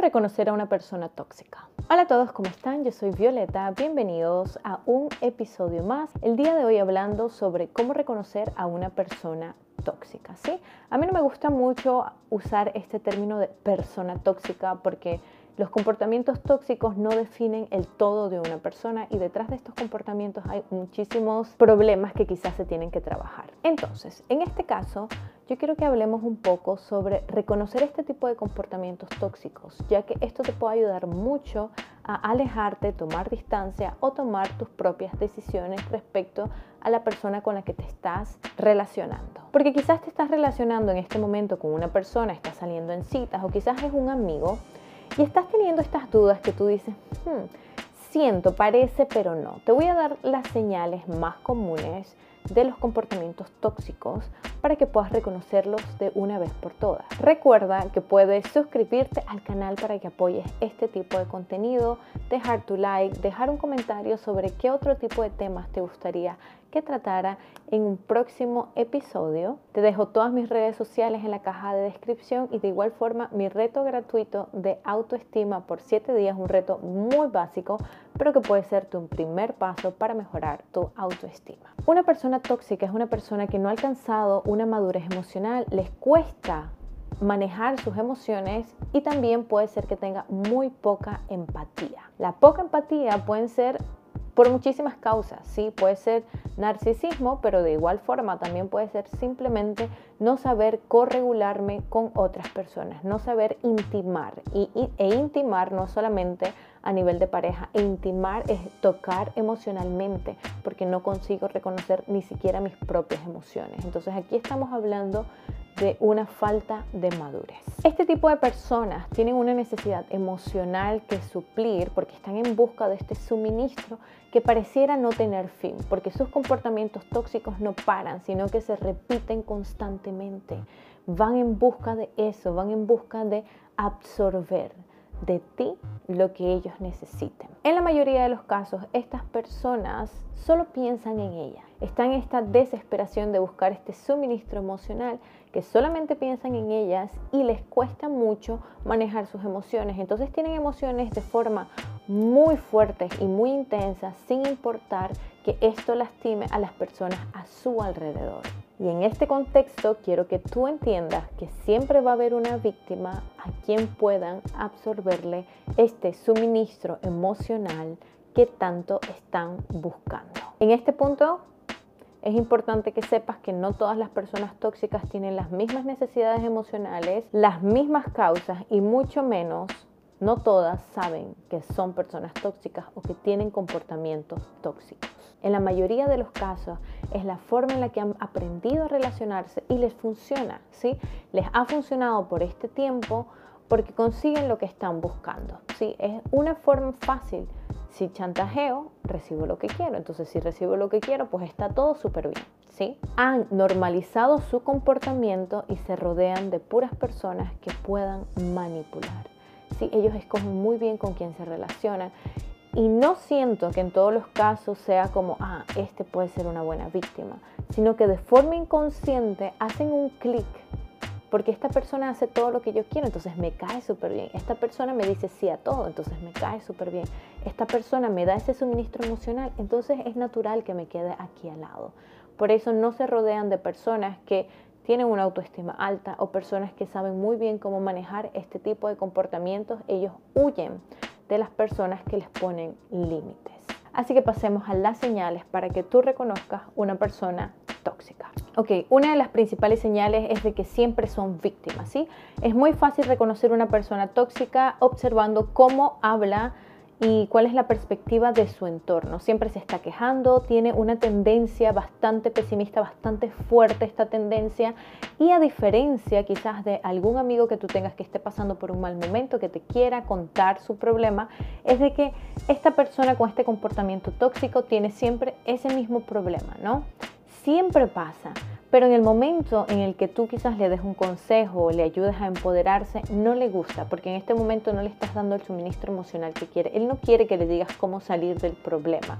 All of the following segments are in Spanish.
reconocer a una persona tóxica? Hola a todos, ¿cómo están? Yo soy Violeta, bienvenidos a un episodio más. El día de hoy hablando sobre cómo reconocer a una persona tóxica, ¿sí? A mí no me gusta mucho usar este término de persona tóxica porque los comportamientos tóxicos no definen el todo de una persona y detrás de estos comportamientos hay muchísimos problemas que quizás se tienen que trabajar. Entonces, en este caso, yo quiero que hablemos un poco sobre reconocer este tipo de comportamientos tóxicos, ya que esto te puede ayudar mucho a alejarte, tomar distancia o tomar tus propias decisiones respecto a la persona con la que te estás relacionando. Porque quizás te estás relacionando en este momento con una persona, estás saliendo en citas o quizás es un amigo y estás teniendo estas dudas que tú dices, hmm, siento, parece, pero no. Te voy a dar las señales más comunes de los comportamientos tóxicos para que puedas reconocerlos de una vez por todas. Recuerda que puedes suscribirte al canal para que apoyes este tipo de contenido, dejar tu like, dejar un comentario sobre qué otro tipo de temas te gustaría que tratara en un próximo episodio. Te dejo todas mis redes sociales en la caja de descripción y de igual forma mi reto gratuito de autoestima por 7 días, un reto muy básico, pero que puede ser tu primer paso para mejorar tu autoestima. Una persona tóxica es una persona que no ha alcanzado una madurez emocional, les cuesta manejar sus emociones y también puede ser que tenga muy poca empatía. La poca empatía pueden ser por muchísimas causas, sí, puede ser narcisismo, pero de igual forma también puede ser simplemente no saber corregularme con otras personas, no saber intimar. Y, e intimar no solamente a nivel de pareja, e intimar es tocar emocionalmente, porque no consigo reconocer ni siquiera mis propias emociones. Entonces aquí estamos hablando de una falta de madurez. Este tipo de personas tienen una necesidad emocional que suplir porque están en busca de este suministro que pareciera no tener fin, porque sus comportamientos tóxicos no paran, sino que se repiten constantemente. Van en busca de eso, van en busca de absorber de ti lo que ellos necesiten. En la mayoría de los casos, estas personas solo piensan en ella. Están en esta desesperación de buscar este suministro emocional que solamente piensan en ellas y les cuesta mucho manejar sus emociones. Entonces tienen emociones de forma muy fuertes y muy intensas sin importar que esto lastime a las personas a su alrededor. Y en este contexto quiero que tú entiendas que siempre va a haber una víctima a quien puedan absorberle este suministro emocional que tanto están buscando. En este punto es importante que sepas que no todas las personas tóxicas tienen las mismas necesidades emocionales, las mismas causas y mucho menos no todas saben que son personas tóxicas o que tienen comportamientos tóxicos. En la mayoría de los casos es la forma en la que han aprendido a relacionarse y les funciona, ¿sí? Les ha funcionado por este tiempo porque consiguen lo que están buscando, ¿sí? Es una forma fácil. Si chantajeo, recibo lo que quiero. Entonces, si recibo lo que quiero, pues está todo súper bien, ¿sí? Han normalizado su comportamiento y se rodean de puras personas que puedan manipular. ¿Sí? Ellos escogen muy bien con quién se relacionan y no siento que en todos los casos sea como, ah, este puede ser una buena víctima, sino que de forma inconsciente hacen un clic, porque esta persona hace todo lo que yo quiero, entonces me cae súper bien. Esta persona me dice sí a todo, entonces me cae súper bien. Esta persona me da ese suministro emocional, entonces es natural que me quede aquí al lado. Por eso no se rodean de personas que tienen una autoestima alta o personas que saben muy bien cómo manejar este tipo de comportamientos. Ellos huyen de las personas que les ponen límites. Así que pasemos a las señales para que tú reconozcas una persona tóxica. Ok, una de las principales señales es de que siempre son víctimas, ¿sí? Es muy fácil reconocer una persona tóxica observando cómo habla, y cuál es la perspectiva de su entorno. Siempre se está quejando, tiene una tendencia bastante pesimista, bastante fuerte esta tendencia y a diferencia quizás de algún amigo que tú tengas que esté pasando por un mal momento, que te quiera contar su problema, es de que esta persona con este comportamiento tóxico tiene siempre ese mismo problema, ¿no? Siempre pasa. Pero en el momento en el que tú quizás le des un consejo o le ayudes a empoderarse, no le gusta, porque en este momento no le estás dando el suministro emocional que quiere. Él no quiere que le digas cómo salir del problema.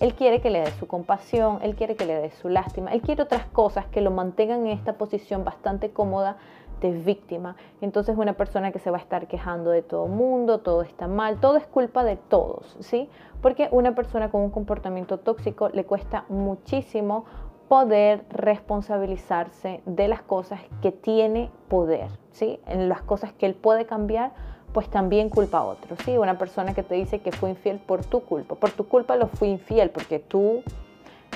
Él quiere que le des su compasión, él quiere que le des su lástima, él quiere otras cosas que lo mantengan en esta posición bastante cómoda de víctima. Entonces una persona que se va a estar quejando de todo mundo, todo está mal, todo es culpa de todos, ¿sí? Porque una persona con un comportamiento tóxico le cuesta muchísimo poder responsabilizarse de las cosas que tiene poder, ¿sí? En las cosas que él puede cambiar, pues también culpa a otros, ¿sí? Una persona que te dice que fue infiel por tu culpa, por tu culpa lo fui infiel porque tú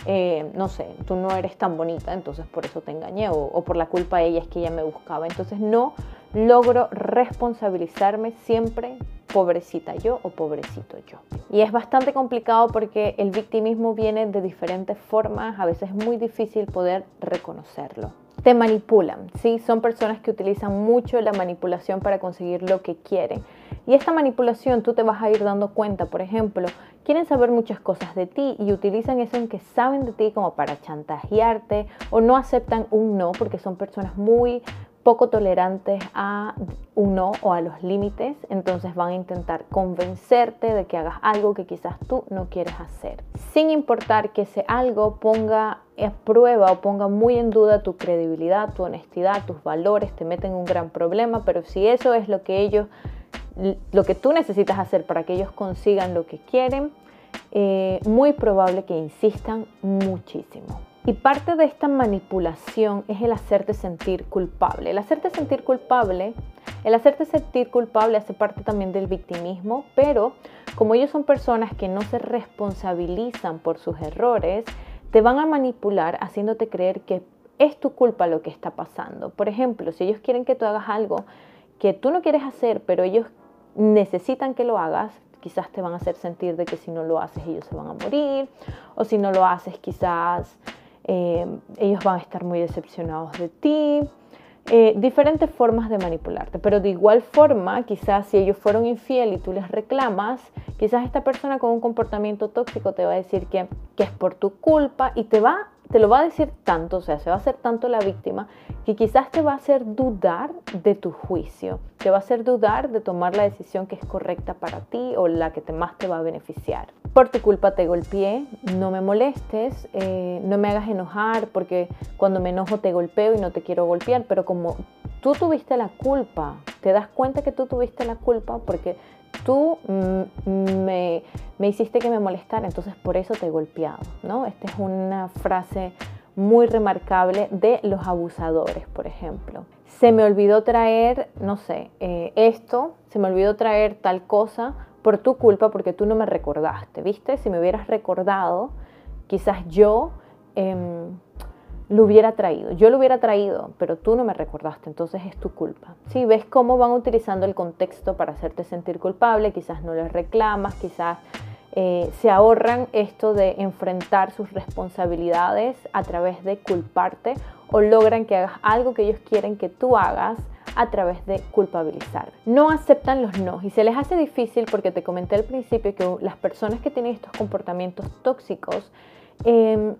eh, no sé, tú no eres tan bonita, entonces por eso te engañé, o, por la culpa de ella es que ella me buscaba. Entonces no logro responsabilizarme siempre pobrecita yo o pobrecito yo. Y es bastante complicado porque el victimismo viene de diferentes formas, a veces es muy difícil poder reconocerlo. Te manipulan, ¿sí? Son personas que utilizan mucho la manipulación para conseguir lo que quieren. Y esta manipulación tú te vas a ir dando cuenta, por ejemplo, quieren saber muchas cosas de ti y utilizan eso en que saben de ti como para chantajearte o no aceptan un no porque son personas muy poco tolerantes a un no o a los límites, entonces van a intentar convencerte de que hagas algo que quizás tú no quieres hacer, sin importar que ese algo ponga a prueba o ponga muy en duda tu credibilidad, tu honestidad, tus valores, te meten en un gran problema, pero si eso es lo que ellos lo que tú necesitas hacer para que ellos consigan lo que quieren, eh, muy probable que insistan muchísimo. Y parte de esta manipulación es el hacerte sentir culpable. El hacerte sentir culpable, el hacerte sentir culpable hace parte también del victimismo, pero como ellos son personas que no se responsabilizan por sus errores, te van a manipular haciéndote creer que es tu culpa lo que está pasando. Por ejemplo, si ellos quieren que tú hagas algo que tú no quieres hacer, pero ellos necesitan que lo hagas, quizás te van a hacer sentir de que si no lo haces ellos se van a morir, o si no lo haces quizás eh, ellos van a estar muy decepcionados de ti. Eh, diferentes formas de manipularte, pero de igual forma, quizás si ellos fueron infiel y tú les reclamas, quizás esta persona con un comportamiento tóxico te va a decir que, que es por tu culpa y te va te lo va a decir tanto, o sea, se va a hacer tanto la víctima, que quizás te va a hacer dudar de tu juicio, te va a hacer dudar de tomar la decisión que es correcta para ti o la que te, más te va a beneficiar. Por tu culpa te golpeé, no me molestes, eh, no me hagas enojar porque cuando me enojo te golpeo y no te quiero golpear, pero como tú tuviste la culpa, te das cuenta que tú tuviste la culpa porque tú mm, me, hiciste que me molestara, entonces por eso te he golpeado, ¿no? Esta es una frase muy remarcable de los abusadores, por ejemplo. Se me olvidó traer, no sé, eh, esto, se me olvidó traer tal cosa por tu culpa porque tú no me recordaste, ¿viste? Si me hubieras recordado, quizás yo... Em, lo hubiera traído. Yo lo hubiera traído, pero tú no me recordaste, entonces es tu culpa. Si ves cómo van utilizando el contexto para hacerte sentir culpable, quizás no les reclamas, quizás eh, se ahorran esto de enfrentar sus responsabilidades a través de culparte o logran que hagas algo que ellos quieren que tú hagas a través de culpabilizar. No aceptan los no y se les hace difícil porque te comenté al principio que las personas que tienen estos comportamientos tóxicos Em,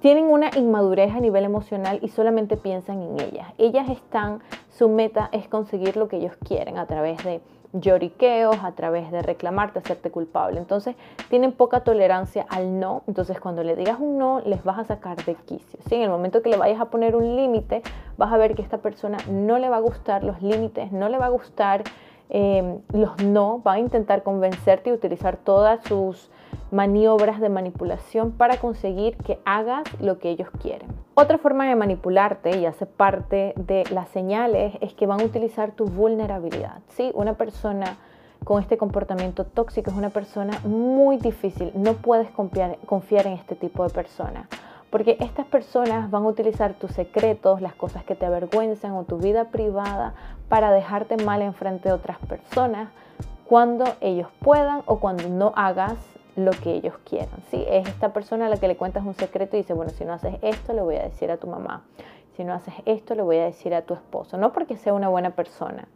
tienen una inmadurez a nivel emocional y solamente piensan en ellas. Ellas están, su meta es conseguir lo que ellos quieren a través de lloriqueos, a través de reclamarte, hacerte culpable. Entonces tienen poca tolerancia al no. Entonces cuando le digas un no, les vas a sacar de quicio. En el momento que le vayas a poner un límite, vas a ver que a esta persona no le va a gustar los límites, no le va a gustar em, los no, va a intentar convencerte y utilizar todas sus maniobras de manipulación para conseguir que hagas lo que ellos quieren. Otra forma de manipularte y hace parte de las señales es que van a utilizar tu vulnerabilidad. ¿sí? Una persona con este comportamiento tóxico es una persona muy difícil. No puedes confiar, confiar en este tipo de personas. Porque estas personas van a utilizar tus secretos, las cosas que te avergüenzan o tu vida privada para dejarte mal en frente de otras personas cuando ellos puedan o cuando no hagas lo que ellos quieran. ¿sí? Es esta persona a la que le cuentas un secreto y dice, bueno, si no haces esto, le voy a decir a tu mamá. Si no haces esto, le voy a decir a tu esposo. No porque sea una buena persona,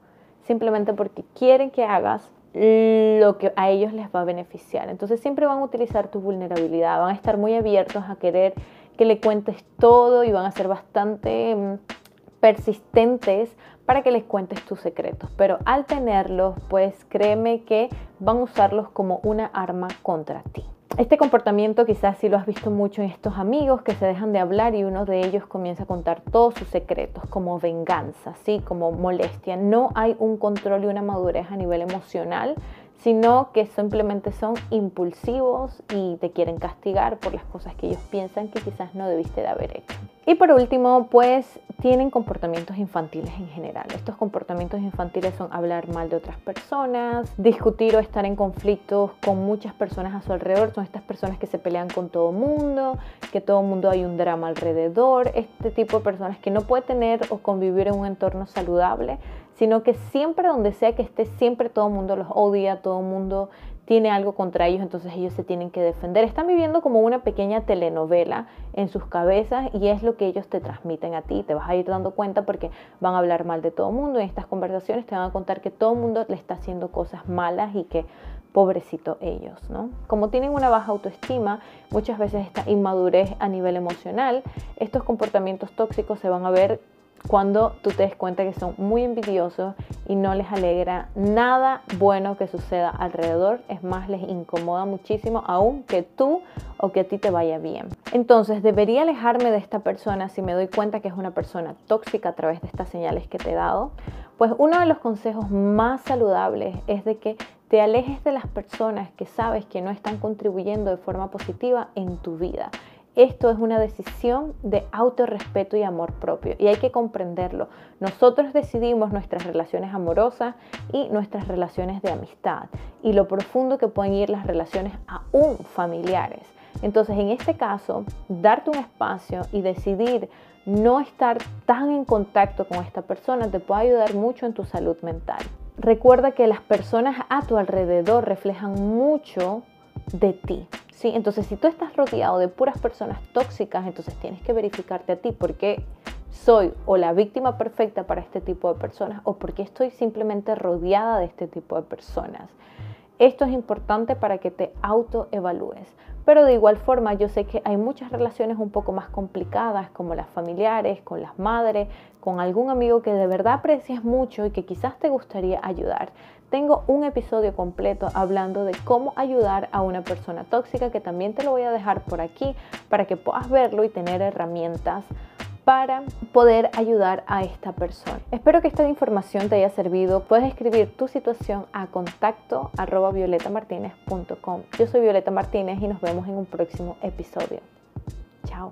simplemente porque quieren que hagas lo que a ellos les va a beneficiar. Entonces siempre van a utilizar tu vulnerabilidad, van a estar muy abiertos a querer que le cuentes todo y van a ser bastante mm, persistentes para que les cuentes tus secretos. Pero al tenerlos, pues créeme que van a usarlos como una arma contra ti. Este comportamiento quizás sí lo has visto mucho en estos amigos que se dejan de hablar y uno de ellos comienza a contar todos sus secretos como venganza, ¿sí? como molestia. No hay un control y una madurez a nivel emocional sino que simplemente son impulsivos y te quieren castigar por las cosas que ellos piensan que quizás no debiste de haber hecho. Y por último, pues tienen comportamientos infantiles en general. Estos comportamientos infantiles son hablar mal de otras personas, discutir o estar en conflictos con muchas personas a su alrededor. Son estas personas que se pelean con todo mundo, que todo mundo hay un drama alrededor. Este tipo de personas que no puede tener o convivir en un entorno saludable sino que siempre donde sea que esté, siempre todo el mundo los odia, todo el mundo tiene algo contra ellos, entonces ellos se tienen que defender. Están viviendo como una pequeña telenovela en sus cabezas y es lo que ellos te transmiten a ti. Te vas a ir dando cuenta porque van a hablar mal de todo el mundo. En estas conversaciones te van a contar que todo el mundo le está haciendo cosas malas y que pobrecito ellos, ¿no? Como tienen una baja autoestima, muchas veces esta inmadurez a nivel emocional, estos comportamientos tóxicos se van a ver cuando tú te des cuenta que son muy envidiosos y no les alegra nada bueno que suceda alrededor, es más, les incomoda muchísimo aún que tú o que a ti te vaya bien. Entonces, debería alejarme de esta persona si me doy cuenta que es una persona tóxica a través de estas señales que te he dado. Pues uno de los consejos más saludables es de que te alejes de las personas que sabes que no están contribuyendo de forma positiva en tu vida. Esto es una decisión de autorrespeto y amor propio y hay que comprenderlo. Nosotros decidimos nuestras relaciones amorosas y nuestras relaciones de amistad y lo profundo que pueden ir las relaciones aún familiares. Entonces, en este caso, darte un espacio y decidir no estar tan en contacto con esta persona te puede ayudar mucho en tu salud mental. Recuerda que las personas a tu alrededor reflejan mucho de ti. ¿sí? Entonces, si tú estás rodeado de puras personas tóxicas, entonces tienes que verificarte a ti porque soy o la víctima perfecta para este tipo de personas o porque estoy simplemente rodeada de este tipo de personas. Esto es importante para que te autoevalúes. Pero de igual forma, yo sé que hay muchas relaciones un poco más complicadas, como las familiares, con las madres, con algún amigo que de verdad aprecias mucho y que quizás te gustaría ayudar. Tengo un episodio completo hablando de cómo ayudar a una persona tóxica que también te lo voy a dejar por aquí para que puedas verlo y tener herramientas para poder ayudar a esta persona. Espero que esta información te haya servido. Puedes escribir tu situación a contacto arroba violetamartinez.com. Yo soy Violeta Martínez y nos vemos en un próximo episodio. Chao.